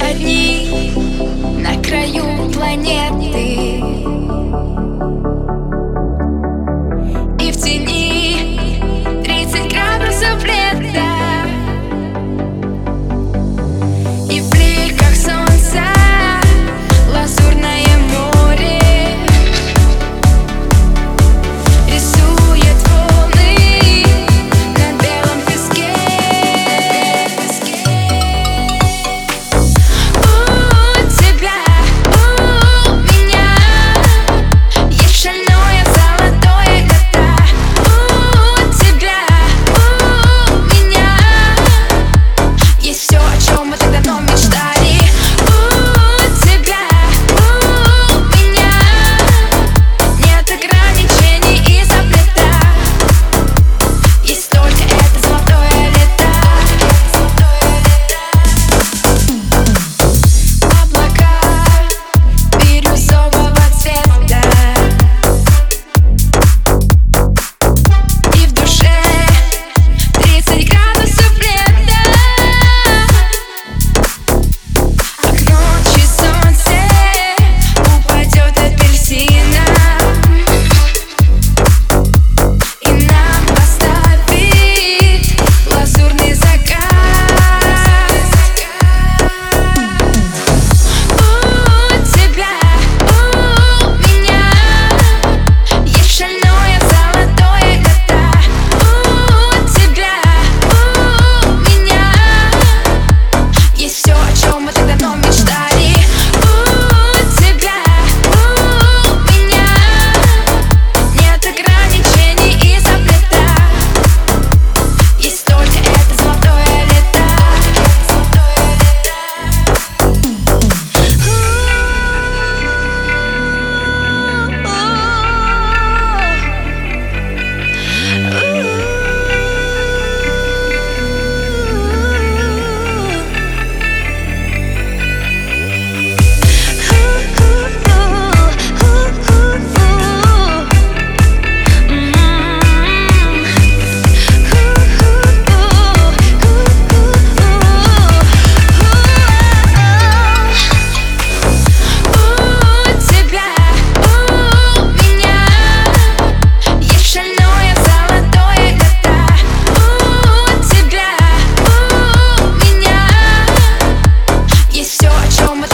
одни на краю планеты мы тогда но мечтаем. show much